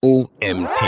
OMT.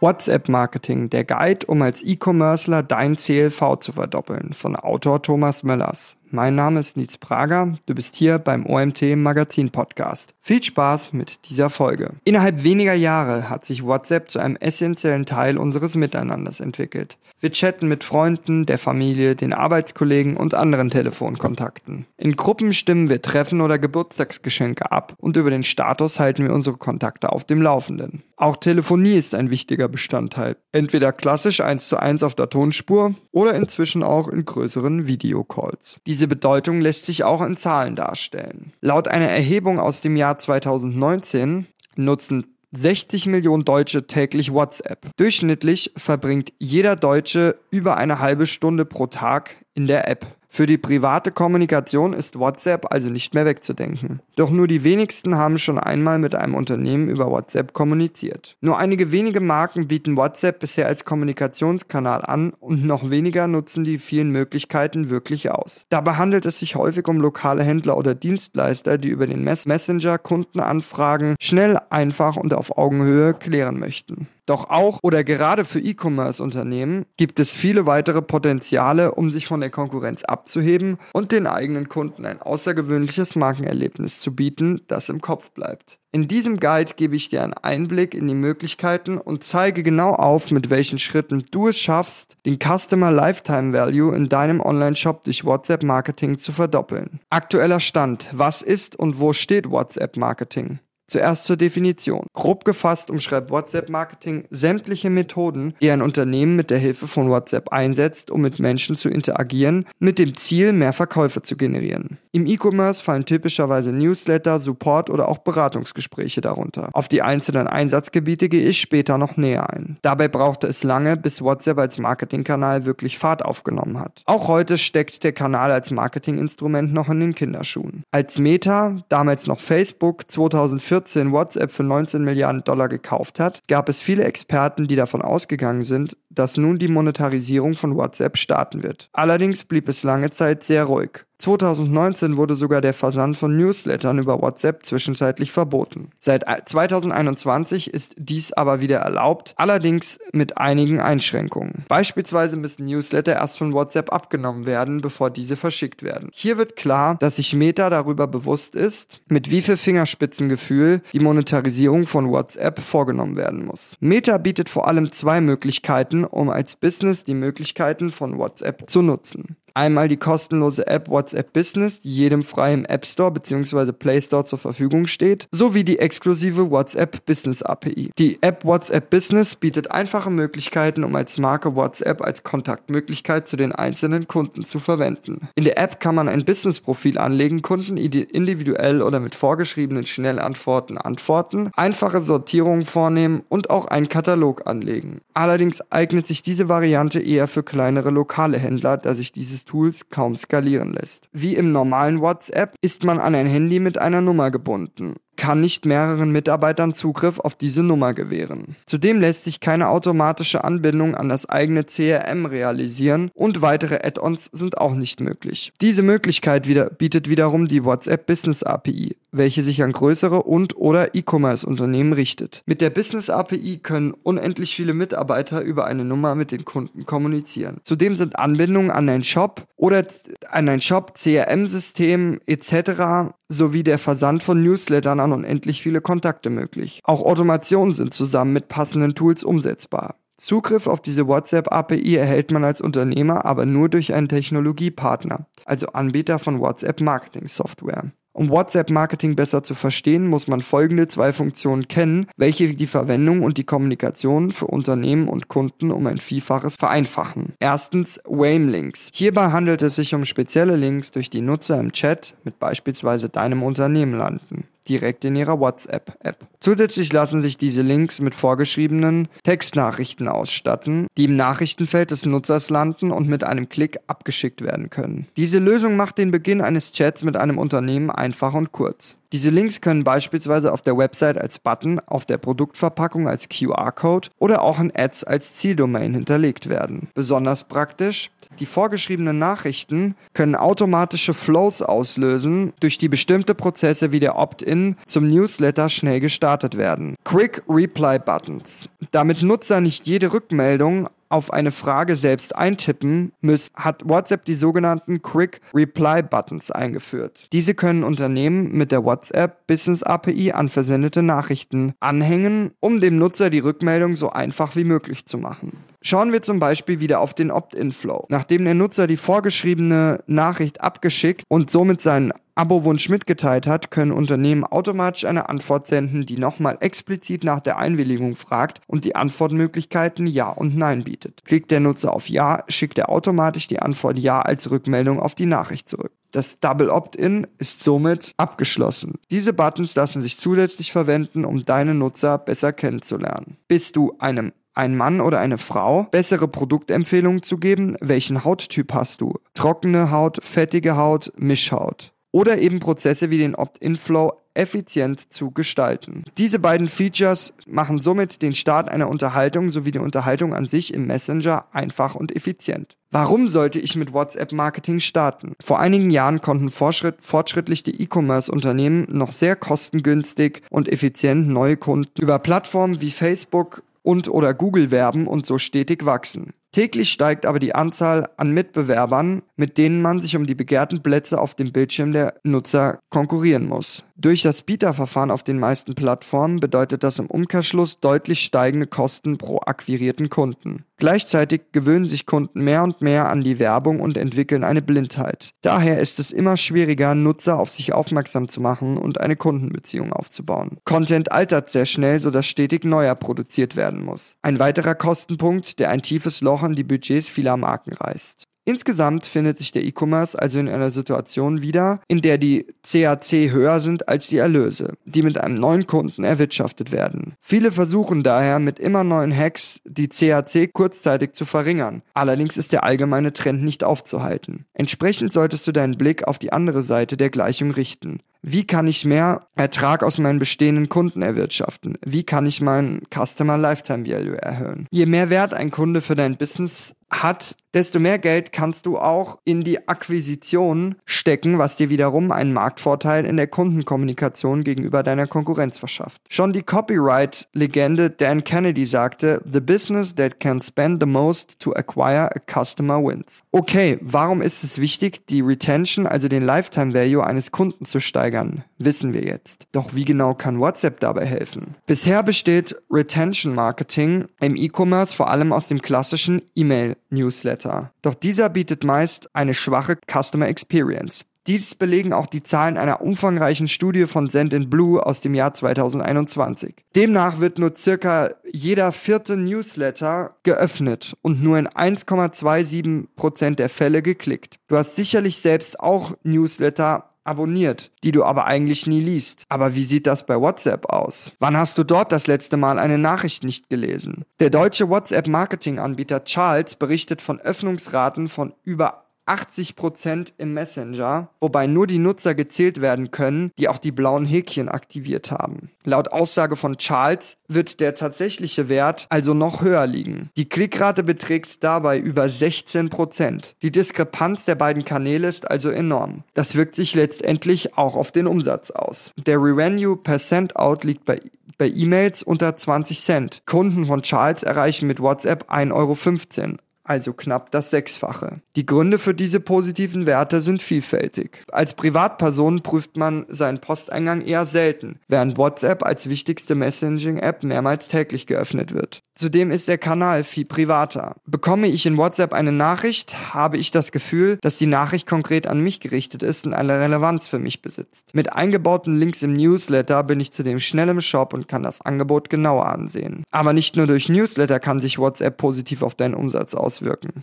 WhatsApp-Marketing, der Guide, um als E-Commercer dein CLV zu verdoppeln, von Autor Thomas Möllers. Mein Name ist Nietz Prager, du bist hier beim OMT Magazin Podcast. Viel Spaß mit dieser Folge. Innerhalb weniger Jahre hat sich WhatsApp zu einem essentiellen Teil unseres Miteinanders entwickelt. Wir chatten mit Freunden, der Familie, den Arbeitskollegen und anderen Telefonkontakten. In Gruppen stimmen wir Treffen oder Geburtstagsgeschenke ab und über den Status halten wir unsere Kontakte auf dem Laufenden. Auch Telefonie ist ein wichtiger Bestandteil. Entweder klassisch eins zu eins auf der Tonspur oder inzwischen auch in größeren Videocalls. Diese Bedeutung lässt sich auch in Zahlen darstellen. Laut einer Erhebung aus dem Jahr 2019 nutzen 60 Millionen Deutsche täglich WhatsApp. Durchschnittlich verbringt jeder Deutsche über eine halbe Stunde pro Tag in der App. Für die private Kommunikation ist WhatsApp also nicht mehr wegzudenken. Doch nur die wenigsten haben schon einmal mit einem Unternehmen über WhatsApp kommuniziert. Nur einige wenige Marken bieten WhatsApp bisher als Kommunikationskanal an und noch weniger nutzen die vielen Möglichkeiten wirklich aus. Dabei handelt es sich häufig um lokale Händler oder Dienstleister, die über den Messenger Kundenanfragen schnell, einfach und auf Augenhöhe klären möchten. Doch auch oder gerade für E-Commerce-Unternehmen gibt es viele weitere Potenziale, um sich von der Konkurrenz abzuheben und den eigenen Kunden ein außergewöhnliches Markenerlebnis zu bieten, das im Kopf bleibt. In diesem Guide gebe ich dir einen Einblick in die Möglichkeiten und zeige genau auf, mit welchen Schritten du es schaffst, den Customer Lifetime Value in deinem Online-Shop durch WhatsApp Marketing zu verdoppeln. Aktueller Stand. Was ist und wo steht WhatsApp Marketing? Zuerst zur Definition. Grob gefasst umschreibt WhatsApp-Marketing sämtliche Methoden, die ein Unternehmen mit der Hilfe von WhatsApp einsetzt, um mit Menschen zu interagieren, mit dem Ziel, mehr Verkäufe zu generieren. Im E-Commerce fallen typischerweise Newsletter, Support oder auch Beratungsgespräche darunter. Auf die einzelnen Einsatzgebiete gehe ich später noch näher ein. Dabei brauchte es lange, bis WhatsApp als Marketingkanal wirklich Fahrt aufgenommen hat. Auch heute steckt der Kanal als Marketinginstrument noch in den Kinderschuhen. Als Meta, damals noch Facebook, 2014 2014 WhatsApp für 19 Milliarden Dollar gekauft hat, gab es viele Experten, die davon ausgegangen sind, dass nun die Monetarisierung von WhatsApp starten wird. Allerdings blieb es lange Zeit sehr ruhig. 2019 wurde sogar der Versand von Newslettern über WhatsApp zwischenzeitlich verboten. Seit 2021 ist dies aber wieder erlaubt, allerdings mit einigen Einschränkungen. Beispielsweise müssen Newsletter erst von WhatsApp abgenommen werden, bevor diese verschickt werden. Hier wird klar, dass sich Meta darüber bewusst ist, mit wie viel Fingerspitzengefühl die Monetarisierung von WhatsApp vorgenommen werden muss. Meta bietet vor allem zwei Möglichkeiten, um als Business die Möglichkeiten von WhatsApp zu nutzen. Einmal die kostenlose App WhatsApp Business, die jedem frei im App Store bzw. Play Store zur Verfügung steht, sowie die exklusive WhatsApp Business API. Die App WhatsApp Business bietet einfache Möglichkeiten, um als Marke WhatsApp als Kontaktmöglichkeit zu den einzelnen Kunden zu verwenden. In der App kann man ein Business-Profil anlegen, Kunden individuell oder mit vorgeschriebenen Schnellantworten antworten, einfache Sortierungen vornehmen und auch einen Katalog anlegen. Allerdings eignet sich diese Variante eher für kleinere lokale Händler, da sich dieses dieses Tools kaum skalieren lässt. Wie im normalen WhatsApp ist man an ein Handy mit einer Nummer gebunden kann nicht mehreren Mitarbeitern Zugriff auf diese Nummer gewähren. Zudem lässt sich keine automatische Anbindung an das eigene CRM realisieren und weitere Add-ons sind auch nicht möglich. Diese Möglichkeit wieder, bietet wiederum die WhatsApp Business API, welche sich an größere und oder E-Commerce Unternehmen richtet. Mit der Business API können unendlich viele Mitarbeiter über eine Nummer mit den Kunden kommunizieren. Zudem sind Anbindungen an einen Shop oder an ein Shop, CRM-System etc. sowie der Versand von Newslettern an unendlich viele Kontakte möglich. Auch Automationen sind zusammen mit passenden Tools umsetzbar. Zugriff auf diese WhatsApp-API erhält man als Unternehmer aber nur durch einen Technologiepartner, also Anbieter von WhatsApp-Marketing-Software. Um WhatsApp-Marketing besser zu verstehen, muss man folgende zwei Funktionen kennen, welche die Verwendung und die Kommunikation für Unternehmen und Kunden um ein Vielfaches vereinfachen. Erstens WAME-Links. Hierbei handelt es sich um spezielle Links, durch die Nutzer im Chat mit beispielsweise deinem Unternehmen landen direkt in ihrer WhatsApp-App. Zusätzlich lassen sich diese Links mit vorgeschriebenen Textnachrichten ausstatten, die im Nachrichtenfeld des Nutzers landen und mit einem Klick abgeschickt werden können. Diese Lösung macht den Beginn eines Chats mit einem Unternehmen einfach und kurz. Diese Links können beispielsweise auf der Website als Button, auf der Produktverpackung als QR-Code oder auch in Ads als Zieldomain hinterlegt werden. Besonders praktisch, die vorgeschriebenen Nachrichten können automatische Flows auslösen, durch die bestimmte Prozesse wie der Opt-in Opt-in zum Newsletter schnell gestartet werden. Quick Reply Buttons. Damit Nutzer nicht jede Rückmeldung auf eine Frage selbst eintippen müssen, hat WhatsApp die sogenannten Quick Reply Buttons eingeführt. Diese können Unternehmen mit der WhatsApp Business API an versendete Nachrichten anhängen, um dem Nutzer die Rückmeldung so einfach wie möglich zu machen. Schauen wir zum Beispiel wieder auf den Opt-in-Flow. Nachdem der Nutzer die vorgeschriebene Nachricht abgeschickt und somit seinen Abo-Wunsch mitgeteilt hat, können Unternehmen automatisch eine Antwort senden, die nochmal explizit nach der Einwilligung fragt und die Antwortmöglichkeiten Ja und Nein bietet. Klickt der Nutzer auf Ja, schickt er automatisch die Antwort Ja als Rückmeldung auf die Nachricht zurück. Das Double Opt-in ist somit abgeschlossen. Diese Buttons lassen sich zusätzlich verwenden, um deine Nutzer besser kennenzulernen. Bist du einem ein Mann oder eine Frau, bessere Produktempfehlungen zu geben, welchen Hauttyp hast du? Trockene Haut, fettige Haut, Mischhaut oder eben Prozesse wie den Opt-in-Flow effizient zu gestalten. Diese beiden Features machen somit den Start einer Unterhaltung sowie die Unterhaltung an sich im Messenger einfach und effizient. Warum sollte ich mit WhatsApp-Marketing starten? Vor einigen Jahren konnten fortschritt, fortschrittliche E-Commerce-Unternehmen noch sehr kostengünstig und effizient neue Kunden über Plattformen wie Facebook und oder Google werben und so stetig wachsen. Täglich steigt aber die Anzahl an Mitbewerbern, mit denen man sich um die begehrten Plätze auf dem Bildschirm der Nutzer konkurrieren muss. Durch das Bieterverfahren auf den meisten Plattformen bedeutet das im Umkehrschluss deutlich steigende Kosten pro akquirierten Kunden. Gleichzeitig gewöhnen sich Kunden mehr und mehr an die Werbung und entwickeln eine Blindheit. Daher ist es immer schwieriger, Nutzer auf sich aufmerksam zu machen und eine Kundenbeziehung aufzubauen. Content altert sehr schnell, sodass stetig neuer produziert werden muss. Ein weiterer Kostenpunkt, der ein tiefes Loch in die Budgets vieler Marken reißt. Insgesamt findet sich der E-Commerce also in einer Situation wieder, in der die CAC höher sind als die Erlöse, die mit einem neuen Kunden erwirtschaftet werden. Viele versuchen daher mit immer neuen Hacks die CAC kurzzeitig zu verringern. Allerdings ist der allgemeine Trend nicht aufzuhalten. Entsprechend solltest du deinen Blick auf die andere Seite der Gleichung richten. Wie kann ich mehr Ertrag aus meinen bestehenden Kunden erwirtschaften? Wie kann ich meinen Customer Lifetime Value erhöhen? Je mehr Wert ein Kunde für dein Business hat, desto mehr Geld kannst du auch in die Akquisition stecken, was dir wiederum einen Marktvorteil in der Kundenkommunikation gegenüber deiner Konkurrenz verschafft. Schon die Copyright-Legende Dan Kennedy sagte, The business that can spend the most to acquire a customer wins. Okay, warum ist es wichtig, die Retention, also den Lifetime Value eines Kunden zu steigern? Wissen wir jetzt. Doch wie genau kann WhatsApp dabei helfen? Bisher besteht Retention Marketing im E-Commerce vor allem aus dem klassischen E-Mail Newsletter. Doch dieser bietet meist eine schwache Customer Experience. Dies belegen auch die Zahlen einer umfangreichen Studie von Send in Blue aus dem Jahr 2021. Demnach wird nur circa jeder vierte Newsletter geöffnet und nur in 1,27% der Fälle geklickt. Du hast sicherlich selbst auch Newsletter abonniert, die du aber eigentlich nie liest. Aber wie sieht das bei WhatsApp aus? Wann hast du dort das letzte Mal eine Nachricht nicht gelesen? Der deutsche WhatsApp-Marketing-Anbieter Charles berichtet von Öffnungsraten von über 80% im Messenger, wobei nur die Nutzer gezählt werden können, die auch die blauen Häkchen aktiviert haben. Laut Aussage von Charles wird der tatsächliche Wert also noch höher liegen. Die Klickrate beträgt dabei über 16%. Die Diskrepanz der beiden Kanäle ist also enorm. Das wirkt sich letztendlich auch auf den Umsatz aus. Der Revenue per Out liegt bei bei E-Mails unter 20 Cent. Kunden von Charles erreichen mit WhatsApp 1,15 Euro also knapp das Sechsfache. Die Gründe für diese positiven Werte sind vielfältig. Als Privatperson prüft man seinen Posteingang eher selten, während WhatsApp als wichtigste Messaging-App mehrmals täglich geöffnet wird. Zudem ist der Kanal viel privater. Bekomme ich in WhatsApp eine Nachricht, habe ich das Gefühl, dass die Nachricht konkret an mich gerichtet ist und eine Relevanz für mich besitzt. Mit eingebauten Links im Newsletter bin ich zudem schnell im Shop und kann das Angebot genauer ansehen. Aber nicht nur durch Newsletter kann sich WhatsApp positiv auf deinen Umsatz auswirken.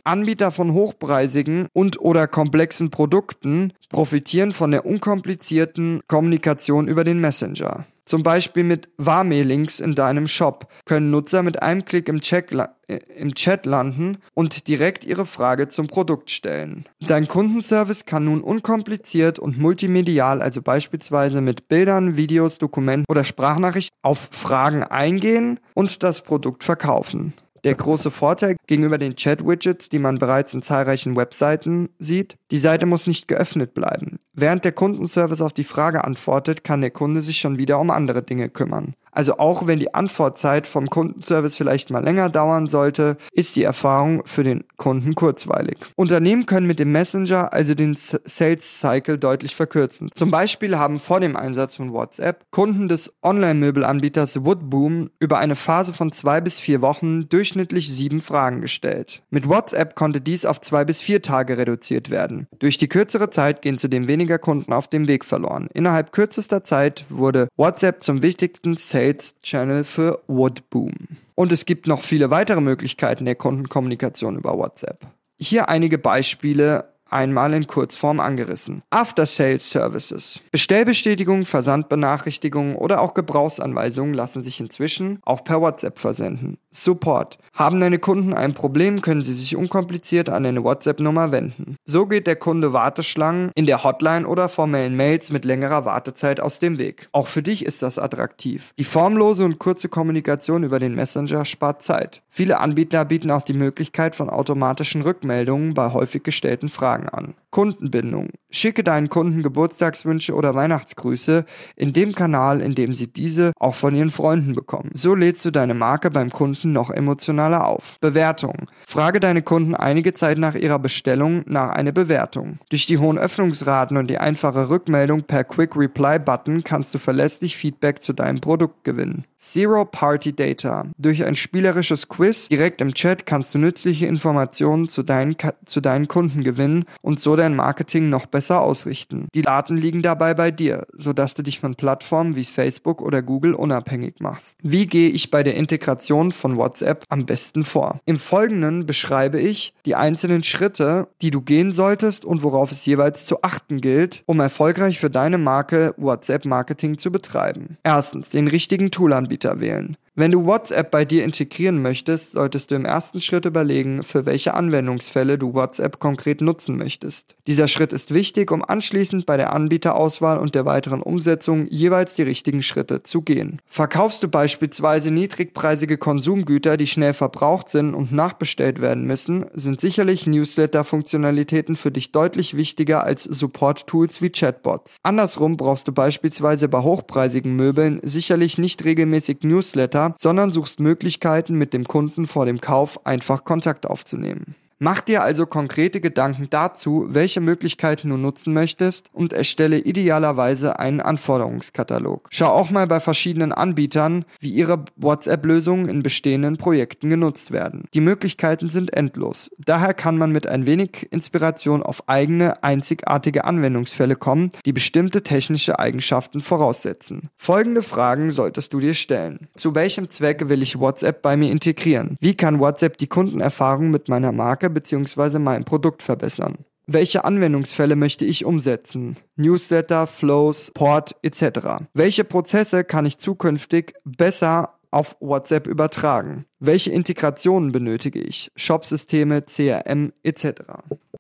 Anbieter von hochpreisigen und oder komplexen Produkten profitieren von der unkomplizierten Kommunikation über den Messenger. Zum Beispiel mit Warme-Links in deinem Shop können Nutzer mit einem Klick im äh, im Chat landen und direkt ihre Frage zum Produkt stellen. Dein Kundenservice kann nun unkompliziert und multimedial, also beispielsweise mit Bildern, Videos, Dokumenten oder Sprachnachrichten, auf Fragen eingehen und das Produkt verkaufen. Der große Vorteil gegenüber den Chat-Widgets, die man bereits in zahlreichen Webseiten sieht, die Seite muss nicht geöffnet bleiben. Während der Kundenservice auf die Frage antwortet, kann der Kunde sich schon wieder um andere Dinge kümmern. Also auch wenn die Antwortzeit vom Kundenservice vielleicht mal länger dauern sollte, ist die Erfahrung für den Kunden kurzweilig. Unternehmen können mit dem Messenger also den Sales Cycle deutlich verkürzen. Zum Beispiel haben vor dem Einsatz von WhatsApp Kunden des Online-Möbelanbieters Woodboom über eine Phase von zwei bis vier Wochen durchschnittlich sieben Fragen gestellt. Mit WhatsApp konnte dies auf zwei bis vier Tage reduziert werden. Durch die kürzere Zeit gehen zudem weniger Kunden auf dem Weg verloren. Innerhalb kürzester Zeit wurde WhatsApp zum wichtigsten Sales Sales Channel für Woodboom. Und es gibt noch viele weitere Möglichkeiten der Kundenkommunikation über WhatsApp. Hier einige Beispiele einmal in Kurzform angerissen. After Sales Services. Bestellbestätigungen, Versandbenachrichtigungen oder auch Gebrauchsanweisungen lassen sich inzwischen auch per WhatsApp versenden. Support. Haben deine Kunden ein Problem, können sie sich unkompliziert an eine WhatsApp-Nummer wenden. So geht der Kunde Warteschlangen in der Hotline oder formellen Mails mit längerer Wartezeit aus dem Weg. Auch für dich ist das attraktiv. Die formlose und kurze Kommunikation über den Messenger spart Zeit. Viele Anbieter bieten auch die Möglichkeit von automatischen Rückmeldungen bei häufig gestellten Fragen an. Kundenbindung. Schicke deinen Kunden Geburtstagswünsche oder Weihnachtsgrüße in dem Kanal, in dem sie diese auch von ihren Freunden bekommen. So lädst du deine Marke beim Kunden noch emotionaler auf. Bewertung. Frage deine Kunden einige Zeit nach ihrer Bestellung nach einer Bewertung. Durch die hohen Öffnungsraten und die einfache Rückmeldung per Quick Reply Button kannst du verlässlich Feedback zu deinem Produkt gewinnen. Zero Party Data. Durch ein spielerisches Quiz direkt im Chat kannst du nützliche Informationen zu deinen, zu deinen Kunden gewinnen und so dein Marketing noch besser ausrichten. Die Daten liegen dabei bei dir, sodass du dich von Plattformen wie Facebook oder Google unabhängig machst. Wie gehe ich bei der Integration von WhatsApp am besten vor? Im Folgenden beschreibe ich die einzelnen Schritte, die du gehen solltest und worauf es jeweils zu achten gilt, um erfolgreich für deine Marke WhatsApp Marketing zu betreiben. Erstens, den richtigen Toolanbieter Anbieter wählen. Wenn du WhatsApp bei dir integrieren möchtest, solltest du im ersten Schritt überlegen, für welche Anwendungsfälle du WhatsApp konkret nutzen möchtest. Dieser Schritt ist wichtig, um anschließend bei der Anbieterauswahl und der weiteren Umsetzung jeweils die richtigen Schritte zu gehen. Verkaufst du beispielsweise niedrigpreisige Konsumgüter, die schnell verbraucht sind und nachbestellt werden müssen, sind sicherlich Newsletter-Funktionalitäten für dich deutlich wichtiger als Support-Tools wie Chatbots. Andersrum brauchst du beispielsweise bei hochpreisigen Möbeln sicherlich nicht regelmäßig Newsletter, sondern suchst Möglichkeiten, mit dem Kunden vor dem Kauf einfach Kontakt aufzunehmen. Mach dir also konkrete Gedanken dazu, welche Möglichkeiten du nutzen möchtest und erstelle idealerweise einen Anforderungskatalog. Schau auch mal bei verschiedenen Anbietern, wie ihre WhatsApp-Lösungen in bestehenden Projekten genutzt werden. Die Möglichkeiten sind endlos. Daher kann man mit ein wenig Inspiration auf eigene, einzigartige Anwendungsfälle kommen, die bestimmte technische Eigenschaften voraussetzen. Folgende Fragen solltest du dir stellen. Zu welchem Zweck will ich WhatsApp bei mir integrieren? Wie kann WhatsApp die Kundenerfahrung mit meiner Marke Marke bzw. mein Produkt verbessern. Welche Anwendungsfälle möchte ich umsetzen? Newsletter, Flows, Port etc. Welche Prozesse kann ich zukünftig besser auf WhatsApp übertragen? Welche Integrationen benötige ich? Shopsysteme, CRM etc.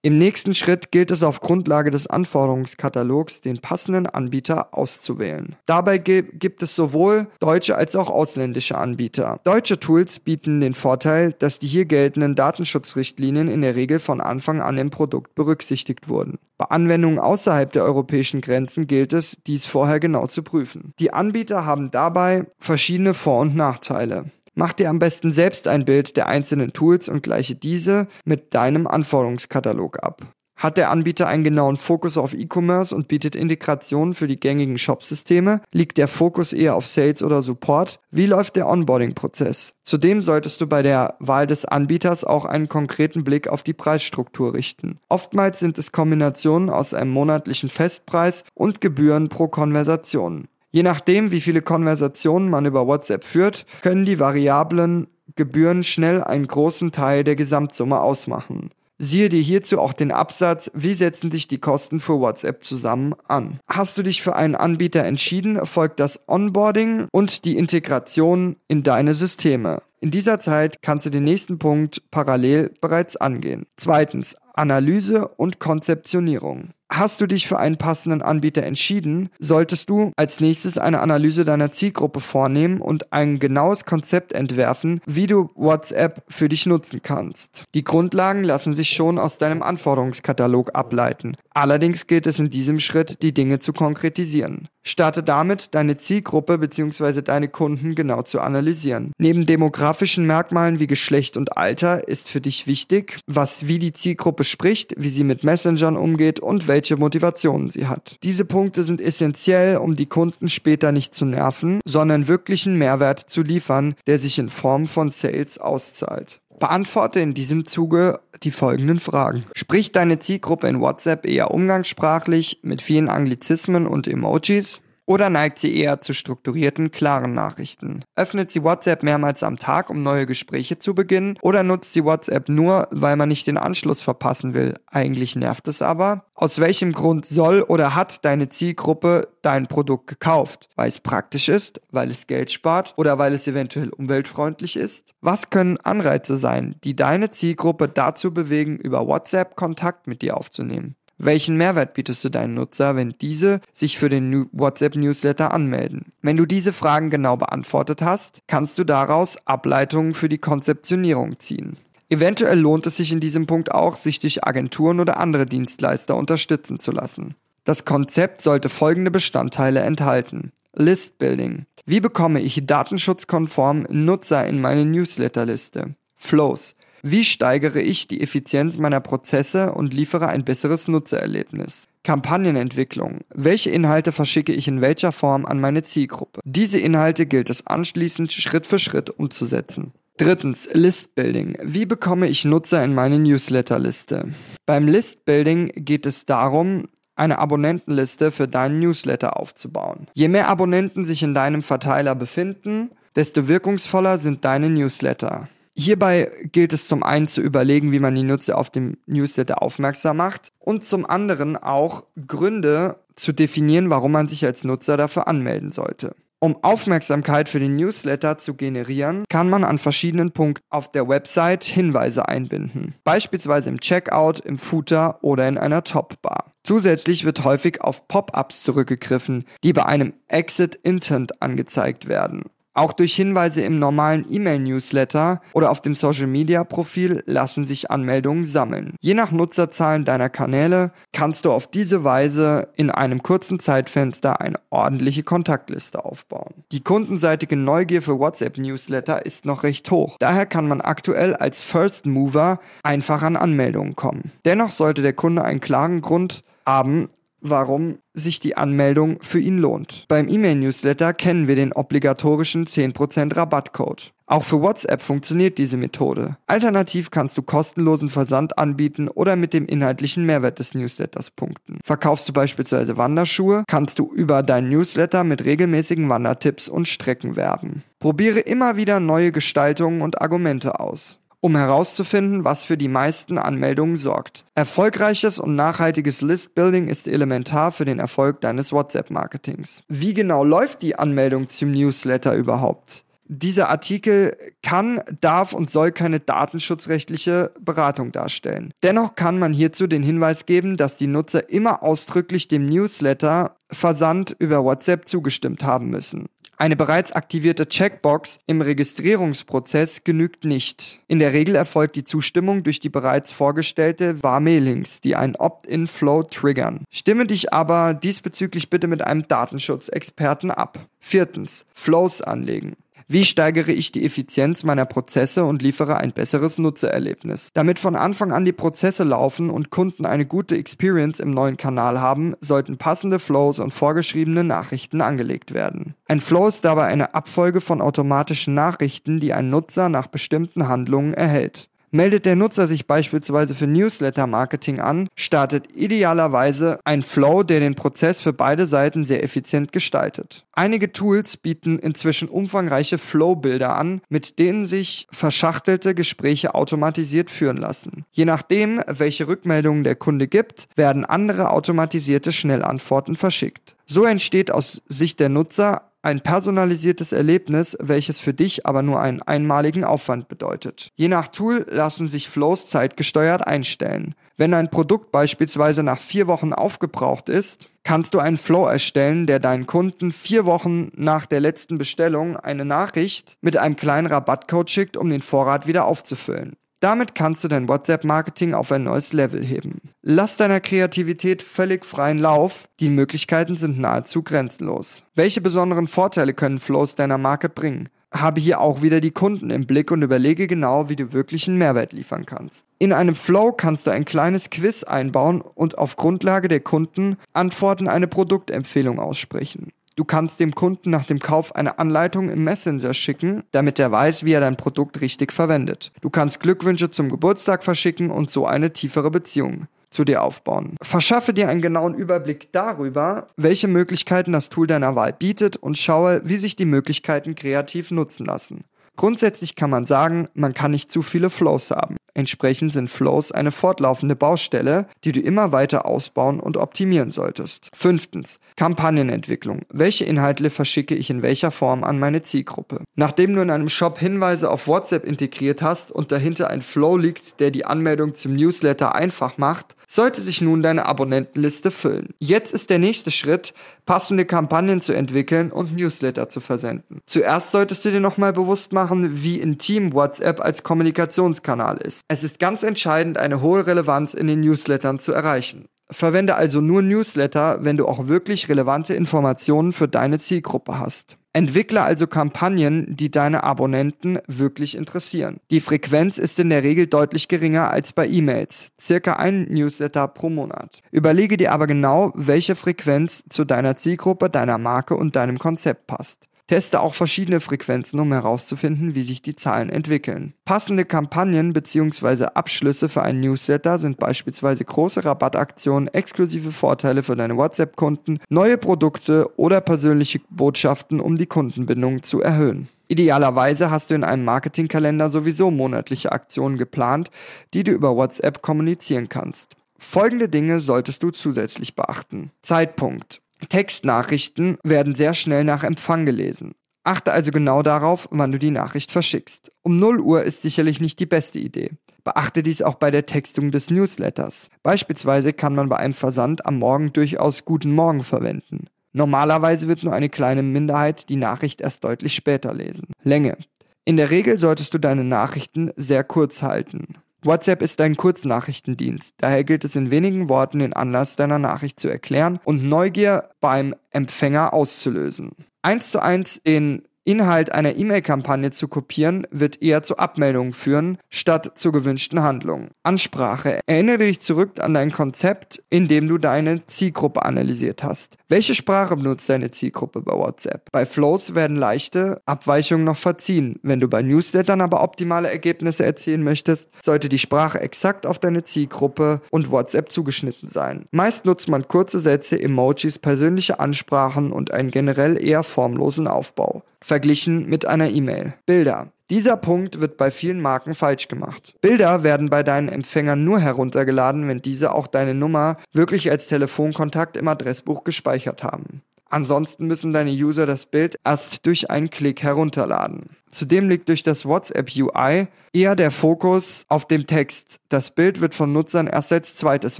Im nächsten Schritt gilt es auf Grundlage des Anforderungskatalogs den passenden Anbieter auszuwählen. Dabei gibt es sowohl deutsche als auch ausländische Anbieter. Deutsche Tools bieten den Vorteil, dass die hier geltenden Datenschutzrichtlinien in der Regel von Anfang an im Produkt berücksichtigt wurden. Bei Anwendungen außerhalb der europäischen Grenzen gilt es, dies vorher genau zu prüfen. Die Anbieter haben dabei verschiedene Vor- und Nachteile. Mach dir am besten selbst ein Bild der einzelnen Tools und gleiche diese mit deinem Anforderungskatalog ab. Hat der Anbieter einen genauen Fokus auf E-Commerce und bietet Integrationen für die gängigen Shop-Systeme? Liegt der Fokus eher auf Sales oder Support? Wie läuft der Onboarding-Prozess? Zudem solltest du bei der Wahl des Anbieters auch einen konkreten Blick auf die Preisstruktur richten. Oftmals sind es Kombinationen aus einem monatlichen Festpreis und Gebühren pro Konversation. Je nachdem, wie viele Konversationen man über WhatsApp führt, können die variablen Gebühren schnell einen großen Teil der Gesamtsumme ausmachen. Siehe dir hierzu auch den Absatz, wie setzen sich die Kosten für WhatsApp zusammen an. Hast du dich für einen Anbieter entschieden, erfolgt das Onboarding und die Integration in deine Systeme. In dieser Zeit kannst du den nächsten Punkt parallel bereits angehen. Zweitens, Analyse und Konzeptionierung. Hast du dich für einen passenden Anbieter entschieden, solltest du als nächstes eine Analyse deiner Zielgruppe vornehmen und ein genaues Konzept entwerfen, wie du WhatsApp für dich nutzen kannst. Die Grundlagen lassen sich schon aus deinem Anforderungskatalog ableiten. Allerdings gilt es in diesem Schritt, die Dinge zu konkretisieren. Starte damit, deine Zielgruppe bzw. deine Kunden genau zu analysieren. Neben demografischen Merkmalen wie Geschlecht und Alter ist für dich wichtig, was wie die Zielgruppe spricht, wie sie mit Messengern umgeht und welche Motivationen sie hat. Diese Punkte sind essentiell, um die Kunden später nicht zu nerven, sondern wirklichen Mehrwert zu liefern, der sich in Form von Sales auszahlt. Beantworte in diesem Zuge die folgenden Fragen. Spricht deine Zielgruppe in WhatsApp eher umgangssprachlich mit vielen Anglizismen und Emojis? Oder neigt sie eher zu strukturierten, klaren Nachrichten? Öffnet sie WhatsApp mehrmals am Tag, um neue Gespräche zu beginnen? Oder nutzt sie WhatsApp nur, weil man nicht den Anschluss verpassen will? Eigentlich nervt es aber. Aus welchem Grund soll oder hat deine Zielgruppe dein Produkt gekauft? Weil es praktisch ist, weil es Geld spart oder weil es eventuell umweltfreundlich ist? Was können Anreize sein, die deine Zielgruppe dazu bewegen, über WhatsApp Kontakt mit dir aufzunehmen? Welchen Mehrwert bietest du deinen Nutzer, wenn diese sich für den WhatsApp-Newsletter anmelden? Wenn du diese Fragen genau beantwortet hast, kannst du daraus Ableitungen für die Konzeptionierung ziehen. Eventuell lohnt es sich in diesem Punkt auch, sich durch Agenturen oder andere Dienstleister unterstützen zu lassen. Das Konzept sollte folgende Bestandteile enthalten. List Building. Wie bekomme ich datenschutzkonform Nutzer in meine Newsletterliste? Flows. Wie steigere ich die Effizienz meiner Prozesse und liefere ein besseres Nutzererlebnis? Kampagnenentwicklung. Welche Inhalte verschicke ich in welcher Form an meine Zielgruppe? Diese Inhalte gilt es anschließend Schritt für Schritt umzusetzen. Drittens, Listbuilding. Wie bekomme ich Nutzer in meine Newsletterliste? Beim Listbuilding geht es darum, eine Abonnentenliste für deinen Newsletter aufzubauen. Je mehr Abonnenten sich in deinem Verteiler befinden, desto wirkungsvoller sind deine Newsletter. Hierbei gilt es zum einen zu überlegen, wie man die Nutzer auf dem Newsletter aufmerksam macht und zum anderen auch Gründe zu definieren, warum man sich als Nutzer dafür anmelden sollte. Um Aufmerksamkeit für den Newsletter zu generieren, kann man an verschiedenen Punkten auf der Website Hinweise einbinden, beispielsweise im Checkout, im Footer oder in einer Topbar. Zusätzlich wird häufig auf Pop-ups zurückgegriffen, die bei einem Exit Intent angezeigt werden. Auch durch Hinweise im normalen E-Mail-Newsletter oder auf dem Social-Media-Profil lassen sich Anmeldungen sammeln. Je nach Nutzerzahlen deiner Kanäle kannst du auf diese Weise in einem kurzen Zeitfenster eine ordentliche Kontaktliste aufbauen. Die kundenseitige Neugier für WhatsApp-Newsletter ist noch recht hoch. Daher kann man aktuell als First Mover einfach an Anmeldungen kommen. Dennoch sollte der Kunde einen klaren Grund haben, warum sich die Anmeldung für ihn lohnt. Beim E-Mail-Newsletter kennen wir den obligatorischen 10% Rabattcode. Auch für WhatsApp funktioniert diese Methode. Alternativ kannst du kostenlosen Versand anbieten oder mit dem inhaltlichen Mehrwert des Newsletters punkten. Verkaufst du beispielsweise Wanderschuhe, kannst du über deinen Newsletter mit regelmäßigen Wandertipps und Strecken werben. Probiere immer wieder neue Gestaltungen und Argumente aus um herauszufinden, was für die meisten Anmeldungen sorgt. Erfolgreiches und nachhaltiges Listbuilding ist elementar für den Erfolg deines WhatsApp-Marketings. Wie genau läuft die Anmeldung zum Newsletter überhaupt? Dieser Artikel kann, darf und soll keine datenschutzrechtliche Beratung darstellen. Dennoch kann man hierzu den Hinweis geben, dass die Nutzer immer ausdrücklich dem Newsletter Versand über WhatsApp zugestimmt haben müssen. Eine bereits aktivierte Checkbox im Registrierungsprozess genügt nicht. In der Regel erfolgt die Zustimmung durch die bereits vorgestellte Warmailings, die einen Opt-in-Flow triggern. Stimme dich aber diesbezüglich bitte mit einem Datenschutzexperten ab. Viertens. Flows anlegen. Wie steigere ich die Effizienz meiner Prozesse und liefere ein besseres Nutzererlebnis? Damit von Anfang an die Prozesse laufen und Kunden eine gute Experience im neuen Kanal haben, sollten passende Flows und vorgeschriebene Nachrichten angelegt werden. Ein Flow ist dabei eine Abfolge von automatischen Nachrichten, die ein Nutzer nach bestimmten Handlungen erhält. Meldet der Nutzer sich beispielsweise für Newsletter-Marketing an, startet idealerweise ein Flow, der den Prozess für beide Seiten sehr effizient gestaltet. Einige Tools bieten inzwischen umfangreiche Flow-Bilder an, mit denen sich verschachtelte Gespräche automatisiert führen lassen. Je nachdem, welche Rückmeldungen der Kunde gibt, werden andere automatisierte Schnellantworten verschickt. So entsteht aus Sicht der Nutzer ein personalisiertes Erlebnis, welches für dich aber nur einen einmaligen Aufwand bedeutet. Je nach Tool lassen sich Flows zeitgesteuert einstellen. Wenn ein Produkt beispielsweise nach vier Wochen aufgebraucht ist, kannst du einen Flow erstellen, der deinen Kunden vier Wochen nach der letzten Bestellung eine Nachricht mit einem kleinen Rabattcode schickt, um den Vorrat wieder aufzufüllen. Damit kannst du dein WhatsApp-Marketing auf ein neues Level heben. Lass deiner Kreativität völlig freien Lauf. Die Möglichkeiten sind nahezu grenzenlos. Welche besonderen Vorteile können Flows deiner Marke bringen? Habe hier auch wieder die Kunden im Blick und überlege genau, wie du wirklich einen Mehrwert liefern kannst. In einem Flow kannst du ein kleines Quiz einbauen und auf Grundlage der Kunden Antworten eine Produktempfehlung aussprechen. Du kannst dem Kunden nach dem Kauf eine Anleitung im Messenger schicken, damit er weiß, wie er dein Produkt richtig verwendet. Du kannst Glückwünsche zum Geburtstag verschicken und so eine tiefere Beziehung zu dir aufbauen. Verschaffe dir einen genauen Überblick darüber, welche Möglichkeiten das Tool deiner Wahl bietet und schaue, wie sich die Möglichkeiten kreativ nutzen lassen. Grundsätzlich kann man sagen, man kann nicht zu viele Flows haben. Entsprechend sind Flows eine fortlaufende Baustelle, die du immer weiter ausbauen und optimieren solltest. Fünftens. Kampagnenentwicklung. Welche Inhalte verschicke ich in welcher Form an meine Zielgruppe? Nachdem du in einem Shop Hinweise auf WhatsApp integriert hast und dahinter ein Flow liegt, der die Anmeldung zum Newsletter einfach macht, sollte sich nun deine Abonnentenliste füllen. Jetzt ist der nächste Schritt, passende Kampagnen zu entwickeln und Newsletter zu versenden. Zuerst solltest du dir nochmal bewusst machen, wie intim WhatsApp als Kommunikationskanal ist. Es ist ganz entscheidend, eine hohe Relevanz in den Newslettern zu erreichen. Verwende also nur Newsletter, wenn du auch wirklich relevante Informationen für deine Zielgruppe hast. Entwickle also Kampagnen, die deine Abonnenten wirklich interessieren. Die Frequenz ist in der Regel deutlich geringer als bei E-Mails, circa ein Newsletter pro Monat. Überlege dir aber genau, welche Frequenz zu deiner Zielgruppe, deiner Marke und deinem Konzept passt. Teste auch verschiedene Frequenzen, um herauszufinden, wie sich die Zahlen entwickeln. Passende Kampagnen bzw. Abschlüsse für einen Newsletter sind beispielsweise große Rabattaktionen, exklusive Vorteile für deine WhatsApp-Kunden, neue Produkte oder persönliche Botschaften, um die Kundenbindung zu erhöhen. Idealerweise hast du in einem Marketingkalender sowieso monatliche Aktionen geplant, die du über WhatsApp kommunizieren kannst. Folgende Dinge solltest du zusätzlich beachten. Zeitpunkt. Textnachrichten werden sehr schnell nach Empfang gelesen. Achte also genau darauf, wann du die Nachricht verschickst. Um 0 Uhr ist sicherlich nicht die beste Idee. Beachte dies auch bei der Textung des Newsletters. Beispielsweise kann man bei einem Versand am Morgen durchaus Guten Morgen verwenden. Normalerweise wird nur eine kleine Minderheit die Nachricht erst deutlich später lesen. Länge. In der Regel solltest du deine Nachrichten sehr kurz halten. WhatsApp ist ein Kurznachrichtendienst, daher gilt es in wenigen Worten den Anlass deiner Nachricht zu erklären und Neugier beim Empfänger auszulösen. Eins zu eins den Inhalt einer E-Mail-Kampagne zu kopieren, wird eher zu Abmeldungen führen, statt zur gewünschten Handlung. Ansprache. Erinnere dich zurück an dein Konzept, in dem du deine Zielgruppe analysiert hast. Welche Sprache benutzt deine Zielgruppe bei WhatsApp? Bei Flows werden leichte Abweichungen noch verziehen. Wenn du bei Newslettern aber optimale Ergebnisse erzielen möchtest, sollte die Sprache exakt auf deine Zielgruppe und WhatsApp zugeschnitten sein. Meist nutzt man kurze Sätze, Emojis, persönliche Ansprachen und einen generell eher formlosen Aufbau verglichen mit einer E-Mail. Bilder. Dieser Punkt wird bei vielen Marken falsch gemacht. Bilder werden bei deinen Empfängern nur heruntergeladen, wenn diese auch deine Nummer wirklich als Telefonkontakt im Adressbuch gespeichert haben. Ansonsten müssen deine User das Bild erst durch einen Klick herunterladen. Zudem liegt durch das WhatsApp UI eher der Fokus auf dem Text. Das Bild wird von Nutzern erst als zweites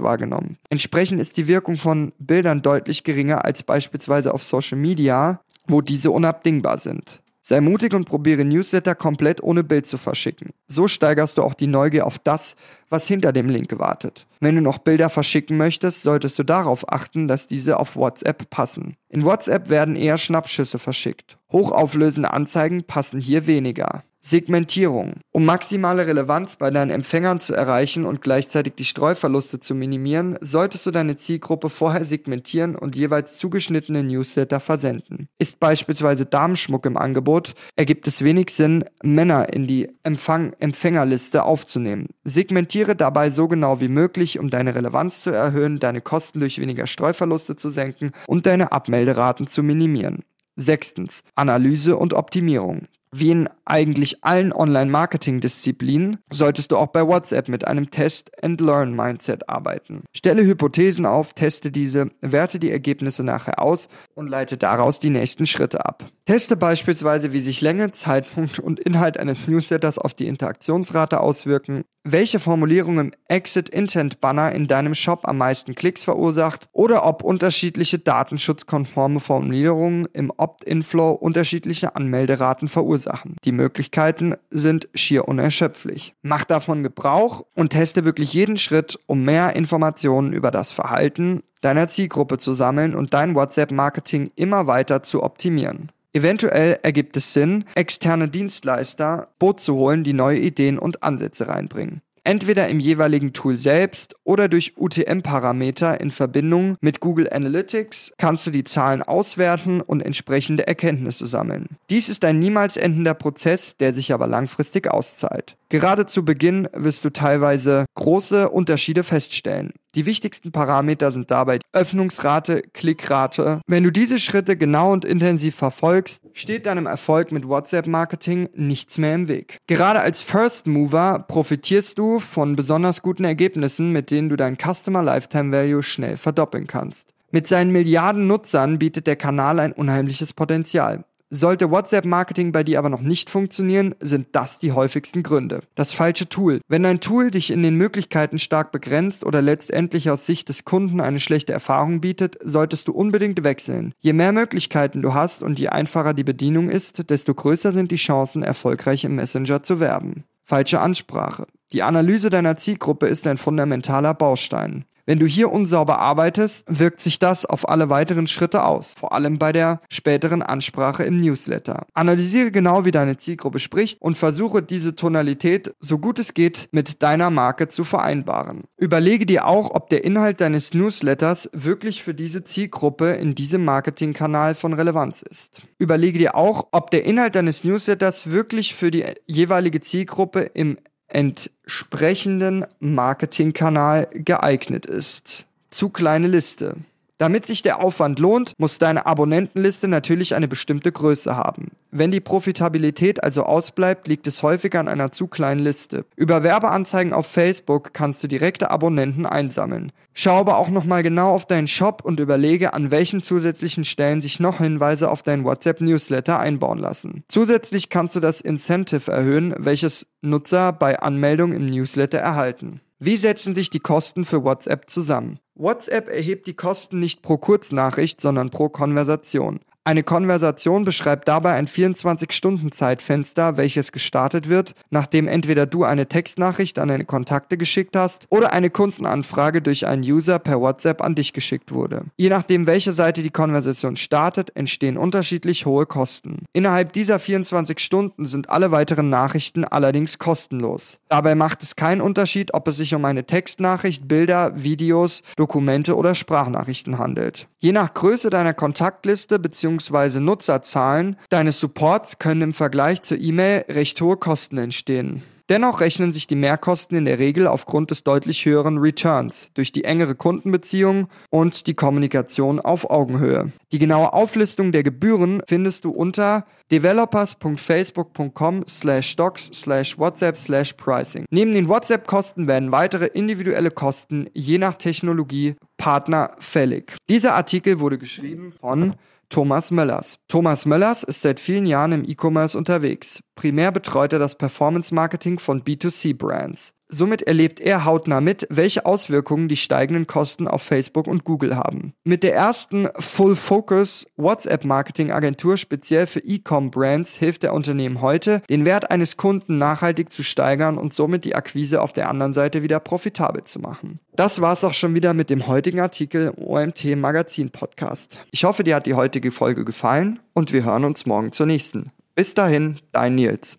wahrgenommen. Entsprechend ist die Wirkung von Bildern deutlich geringer als beispielsweise auf Social Media, wo diese unabdingbar sind. Sei mutig und probiere Newsletter komplett ohne Bild zu verschicken. So steigerst du auch die Neugier auf das, was hinter dem Link wartet. Wenn du noch Bilder verschicken möchtest, solltest du darauf achten, dass diese auf WhatsApp passen. In WhatsApp werden eher Schnappschüsse verschickt. Hochauflösende Anzeigen passen hier weniger. Segmentierung. Um maximale Relevanz bei deinen Empfängern zu erreichen und gleichzeitig die Streuverluste zu minimieren, solltest du deine Zielgruppe vorher segmentieren und jeweils zugeschnittene Newsletter versenden. Ist beispielsweise Damenschmuck im Angebot, ergibt es wenig Sinn, Männer in die Empfang Empfängerliste aufzunehmen. Segmentiere dabei so genau wie möglich, um deine Relevanz zu erhöhen, deine Kosten durch weniger Streuverluste zu senken und deine Abmelderaten zu minimieren. Sechstens. Analyse und Optimierung. Wie in eigentlich allen Online-Marketing-Disziplinen solltest du auch bei WhatsApp mit einem Test-and-Learn-Mindset arbeiten. Stelle Hypothesen auf, teste diese, werte die Ergebnisse nachher aus und leite daraus die nächsten Schritte ab. Teste beispielsweise, wie sich Länge, Zeitpunkt und Inhalt eines Newsletters auf die Interaktionsrate auswirken, welche Formulierung im Exit-Intent-Banner in deinem Shop am meisten Klicks verursacht oder ob unterschiedliche datenschutzkonforme Formulierungen im Opt-in-Flow unterschiedliche Anmelderaten verursachen. Die Möglichkeiten sind schier unerschöpflich. Mach davon Gebrauch und teste wirklich jeden Schritt, um mehr Informationen über das Verhalten deiner Zielgruppe zu sammeln und dein WhatsApp-Marketing immer weiter zu optimieren. Eventuell ergibt es Sinn, externe Dienstleister Boot zu holen, die neue Ideen und Ansätze reinbringen. Entweder im jeweiligen Tool selbst oder durch UTM-Parameter in Verbindung mit Google Analytics kannst du die Zahlen auswerten und entsprechende Erkenntnisse sammeln. Dies ist ein niemals endender Prozess, der sich aber langfristig auszahlt. Gerade zu Beginn wirst du teilweise große Unterschiede feststellen. Die wichtigsten Parameter sind dabei Öffnungsrate, Klickrate. Wenn du diese Schritte genau und intensiv verfolgst, steht deinem Erfolg mit WhatsApp-Marketing nichts mehr im Weg. Gerade als First Mover profitierst du von besonders guten Ergebnissen, mit denen du dein Customer Lifetime Value schnell verdoppeln kannst. Mit seinen Milliarden Nutzern bietet der Kanal ein unheimliches Potenzial. Sollte WhatsApp-Marketing bei dir aber noch nicht funktionieren, sind das die häufigsten Gründe. Das falsche Tool. Wenn dein Tool dich in den Möglichkeiten stark begrenzt oder letztendlich aus Sicht des Kunden eine schlechte Erfahrung bietet, solltest du unbedingt wechseln. Je mehr Möglichkeiten du hast und je einfacher die Bedienung ist, desto größer sind die Chancen, erfolgreich im Messenger zu werben. Falsche Ansprache. Die Analyse deiner Zielgruppe ist ein fundamentaler Baustein. Wenn du hier unsauber arbeitest, wirkt sich das auf alle weiteren Schritte aus, vor allem bei der späteren Ansprache im Newsletter. Analysiere genau, wie deine Zielgruppe spricht und versuche diese Tonalität so gut es geht mit deiner Marke zu vereinbaren. Überlege dir auch, ob der Inhalt deines Newsletters wirklich für diese Zielgruppe in diesem Marketingkanal von Relevanz ist. Überlege dir auch, ob der Inhalt deines Newsletters wirklich für die jeweilige Zielgruppe im entsprechenden Marketingkanal geeignet ist. Zu kleine Liste. Damit sich der Aufwand lohnt, muss deine Abonnentenliste natürlich eine bestimmte Größe haben. Wenn die Profitabilität also ausbleibt, liegt es häufig an einer zu kleinen Liste. Über Werbeanzeigen auf Facebook kannst du direkte Abonnenten einsammeln. Schau aber auch nochmal genau auf deinen Shop und überlege, an welchen zusätzlichen Stellen sich noch Hinweise auf deinen WhatsApp-Newsletter einbauen lassen. Zusätzlich kannst du das Incentive erhöhen, welches Nutzer bei Anmeldung im Newsletter erhalten. Wie setzen sich die Kosten für WhatsApp zusammen? WhatsApp erhebt die Kosten nicht pro Kurznachricht, sondern pro Konversation. Eine Konversation beschreibt dabei ein 24-Stunden-Zeitfenster, welches gestartet wird, nachdem entweder du eine Textnachricht an deine Kontakte geschickt hast oder eine Kundenanfrage durch einen User per WhatsApp an dich geschickt wurde. Je nachdem, welche Seite die Konversation startet, entstehen unterschiedlich hohe Kosten. Innerhalb dieser 24 Stunden sind alle weiteren Nachrichten allerdings kostenlos. Dabei macht es keinen Unterschied, ob es sich um eine Textnachricht, Bilder, Videos, Dokumente oder Sprachnachrichten handelt. Je nach Größe deiner Kontaktliste bzw bzw. Nutzerzahlen deines Supports können im Vergleich zur E-Mail recht hohe Kosten entstehen. Dennoch rechnen sich die Mehrkosten in der Regel aufgrund des deutlich höheren Returns durch die engere Kundenbeziehung und die Kommunikation auf Augenhöhe. Die genaue Auflistung der Gebühren findest du unter developers.facebook.com slash docs slash whatsapp slash pricing. Neben den WhatsApp-Kosten werden weitere individuelle Kosten je nach Technologie Partner fällig. Dieser Artikel wurde geschrieben von Thomas Möllers. Thomas Möllers ist seit vielen Jahren im E-Commerce unterwegs. Primär betreut er das Performance Marketing von B2C-Brands. Somit erlebt er hautnah mit, welche Auswirkungen die steigenden Kosten auf Facebook und Google haben. Mit der ersten Full Focus WhatsApp Marketing Agentur speziell für E-Com Brands hilft der Unternehmen heute, den Wert eines Kunden nachhaltig zu steigern und somit die Akquise auf der anderen Seite wieder profitabel zu machen. Das war's auch schon wieder mit dem heutigen Artikel im OMT Magazin Podcast. Ich hoffe, dir hat die heutige Folge gefallen und wir hören uns morgen zur nächsten. Bis dahin, dein Nils.